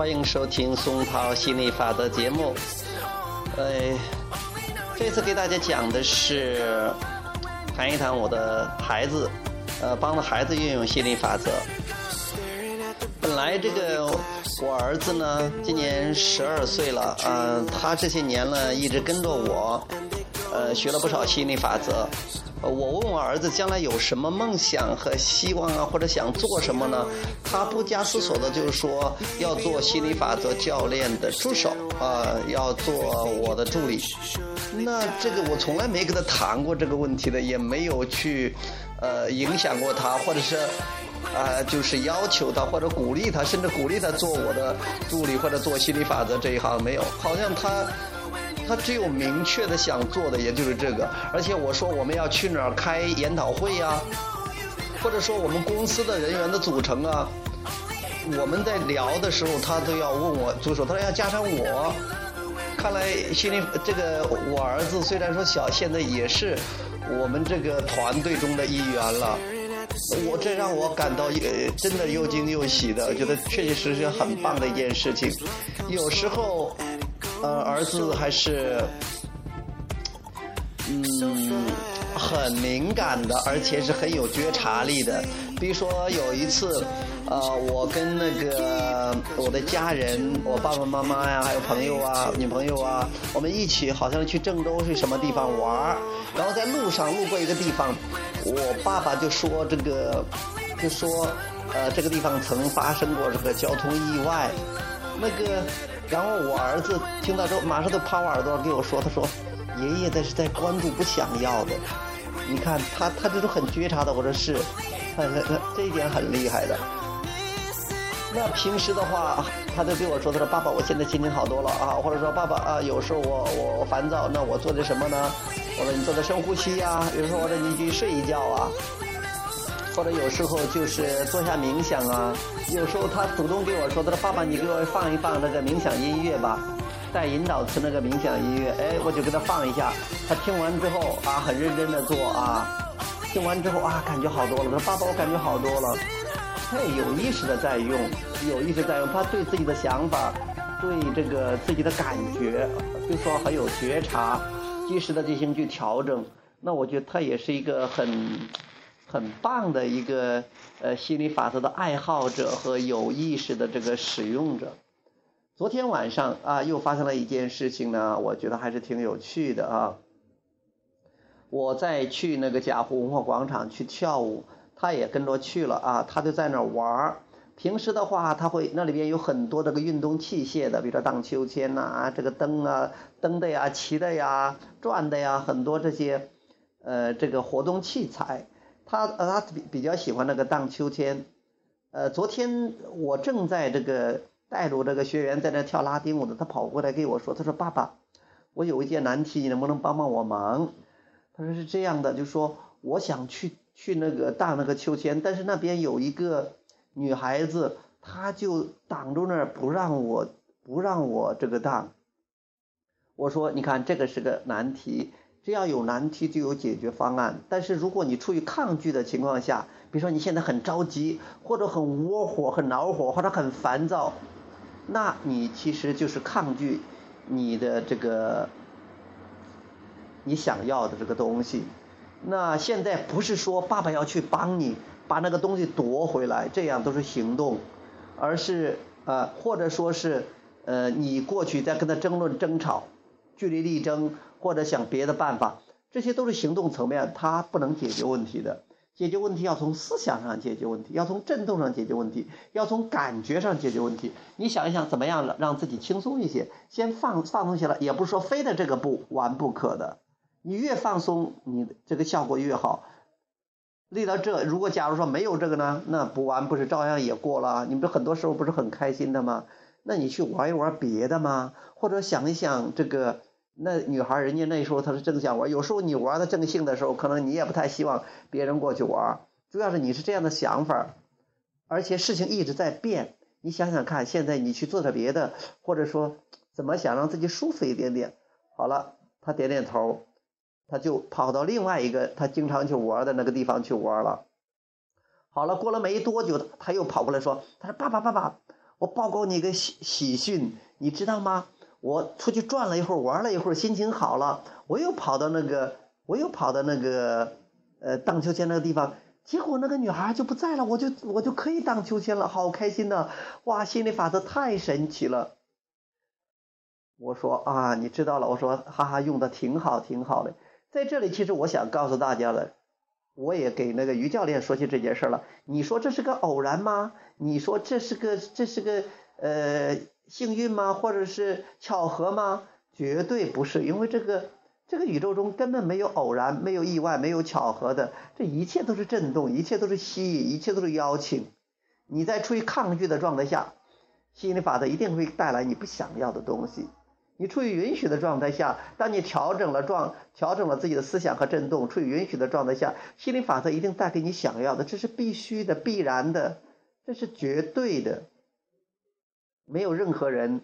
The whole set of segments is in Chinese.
欢迎收听松涛心理法则节目。呃，这次给大家讲的是谈一谈我的孩子，呃，帮着孩子运用心理法则。本来这个我儿子呢，今年十二岁了，嗯，他这些年呢一直跟着我，呃，学了不少心理法则。我问我儿子将来有什么梦想和希望啊，或者想做什么呢？他不加思索的就是说要做心理法则教练的助手啊，要做我的助理。那这个我从来没跟他谈过这个问题的，也没有去呃影响过他，或者是啊就是要求他或者鼓励他，甚至鼓励他做我的助理或者做心理法则这一行没有，好像他。他只有明确的想做的，也就是这个。而且我说我们要去哪儿开研讨会呀，或者说我们公司的人员的组成啊，我们在聊的时候，他都要问我助手，他说要加上我。看来心里这个我儿子虽然说小，现在也是我们这个团队中的一员了。我这让我感到呃，真的又惊又喜的，觉得确确实实很棒的一件事情。有时候。呃，儿子还是，嗯，很敏感的，而且是很有觉察力的。比如说有一次，呃，我跟那个我的家人，我爸爸妈妈呀，还有朋友啊、女朋友啊，我们一起好像去郑州是什么地方玩儿，然后在路上路过一个地方，我爸爸就说这个，就说，呃，这个地方曾发生过这个交通意外，那个。然后我儿子听到之后，马上就趴我耳朵上给我说：“他说，爷爷这是在关注不想要的。你看他，他这种很觉察的。我说是，他他他这一点很厉害的。那平时的话，他就对我说：他说爸爸，我现在心情好多了啊。或者说爸爸啊，有时候我我烦躁，那我做点什么呢？我说你做点深呼吸呀。有时候我说你去睡一觉啊。”或者有时候就是做下冥想啊，有时候他主动跟我说：“他说爸爸，你给我放一放那个冥想音乐吧，带引导词那个冥想音乐。”哎，我就给他放一下，他听完之后啊，很认真的做啊，听完之后啊，感觉好多了。他说：“爸爸，我感觉好多了。”他也有意识的在用，有意识在用，他对自己的想法，对这个自己的感觉，就说很有觉察，及时的进行去调整。那我觉得他也是一个很。很棒的一个呃心理法则的爱好者和有意识的这个使用者。昨天晚上啊，又发生了一件事情呢，我觉得还是挺有趣的啊。我在去那个贾湖文化广场去跳舞，他也跟着去了啊，他就在那儿玩儿。平时的话，他会那里边有很多这个运动器械的，比如说荡秋千呐，这个蹬啊蹬的呀，骑的呀，转的呀，很多这些呃这个活动器材。他呃，他比比较喜欢那个荡秋千，呃，昨天我正在这个带着这个学员在那跳拉丁舞的，他跑过来跟我说，他说爸爸，我有一件难题，你能不能帮帮我忙？他说是这样的，就说我想去去那个荡那个秋千，但是那边有一个女孩子，她就挡住那儿不让我不让我这个荡。我说你看这个是个难题。只要有难题就有解决方案，但是如果你处于抗拒的情况下，比如说你现在很着急，或者很窝火、很恼火，或者很烦躁，那你其实就是抗拒你的这个你想要的这个东西。那现在不是说爸爸要去帮你把那个东西夺回来，这样都是行动，而是呃，或者说是呃，你过去在跟他争论、争吵。据理力争，或者想别的办法，这些都是行动层面，它不能解决问题的。解决问题要从思想上解决问题，要从震动上解决问题，要从感觉上解决问题。你想一想，怎么样让自己轻松一些？先放放松下来，也不是说非得这个不完不可的。你越放松，你这个效果越好。立到这，如果假如说没有这个呢，那不玩不是照样也过了？你不很多时候不是很开心的吗？那你去玩一玩别的吗？或者想一想这个。那女孩，人家那时候她是正想玩，有时候你玩的正兴的时候，可能你也不太希望别人过去玩。主要是你是这样的想法，而且事情一直在变。你想想看，现在你去做点别的，或者说怎么想让自己舒服一点点。好了，他点点头，他就跑到另外一个他经常去玩的那个地方去玩了。好了，过了没多久，他又跑过来说：“他说爸爸爸爸，我报告你一个喜喜讯，你知道吗？我出去转了一会儿，玩了一会儿，心情好了，我又跑到那个，我又跑到那个，呃，荡秋千那个地方，结果那个女孩就不在了，我就我就可以荡秋千了，好开心呐！哇，心理法则太神奇了。”我说啊，你知道了。我说哈哈，用的挺好，挺好的。在这里，其实我想告诉大家的。我也给那个于教练说起这件事了。你说这是个偶然吗？你说这是个这是个呃幸运吗？或者是巧合吗？绝对不是，因为这个这个宇宙中根本没有偶然，没有意外，没有巧合的，这一切都是震动，一切都是吸引，一切都是邀请。你在处于抗拒的状态下，吸引力法则一定会带来你不想要的东西。你处于允许的状态下，当你调整了状，调整了自己的思想和振动，处于允许的状态下，心理法则一定带给你想要的，这是必须的、必然的，这是绝对的，没有任何人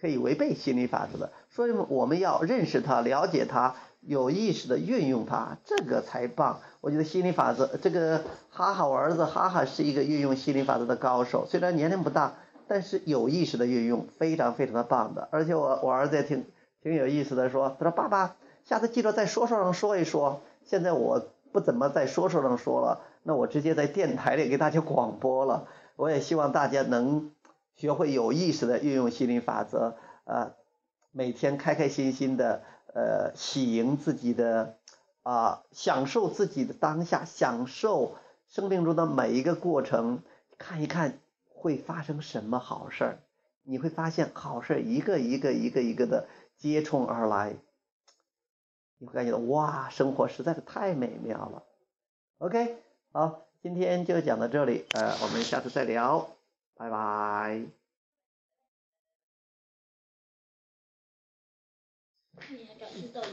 可以违背心理法则的。所以我们要认识它、了解它、有意识的运用它，这个才棒。我觉得心理法则，这个哈哈，我儿子哈哈是一个运用心理法则的高手，虽然年龄不大。但是有意识的运用，非常非常的棒的。而且我我儿子也挺挺有意思的，说他说爸爸，下次记得在说说上说一说。现在我不怎么在说说上说了，那我直接在电台里给大家广播了。我也希望大家能学会有意识的运用心灵法则，呃，每天开开心心的，呃，喜迎自己的，啊，享受自己的当下，享受生命中的每一个过程，看一看。会发生什么好事儿？你会发现好事儿一个一个一个一个的接踵而来，你会感觉到哇，生活实在是太美妙了。OK，好，今天就讲到这里，呃，我们下次再聊，拜拜。你表示到底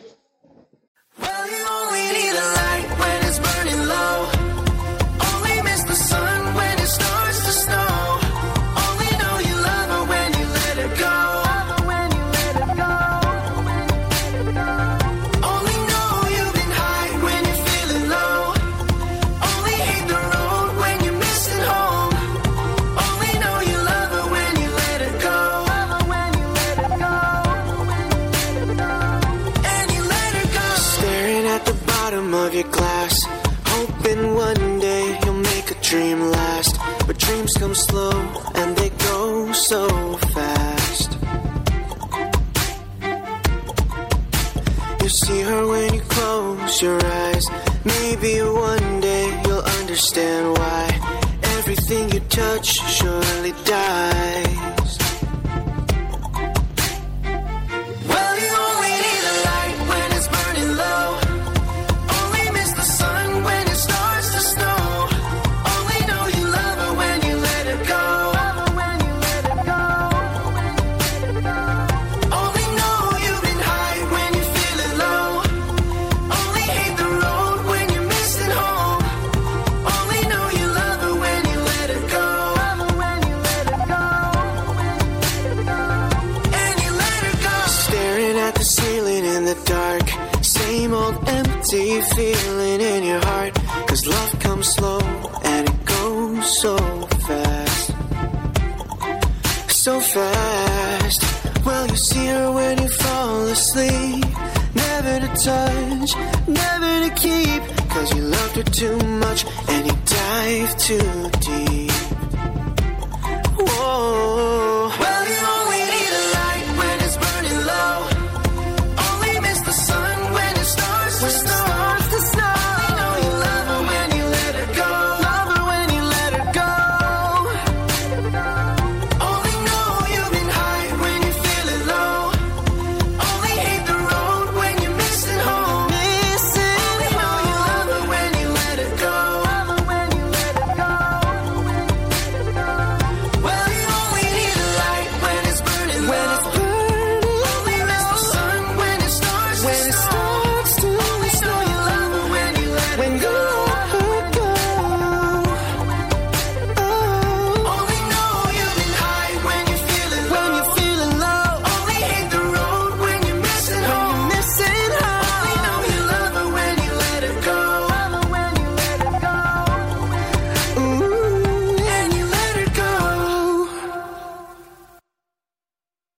so fast. You see her when you close your eyes. Maybe one day you'll understand why everything you touch surely dies. empty feeling in your heart. Cause love comes slow and it goes so fast. So fast. Well, you see her when you fall asleep. Never to touch, never to keep. Cause you loved her too much and you dive too deep. Whoa.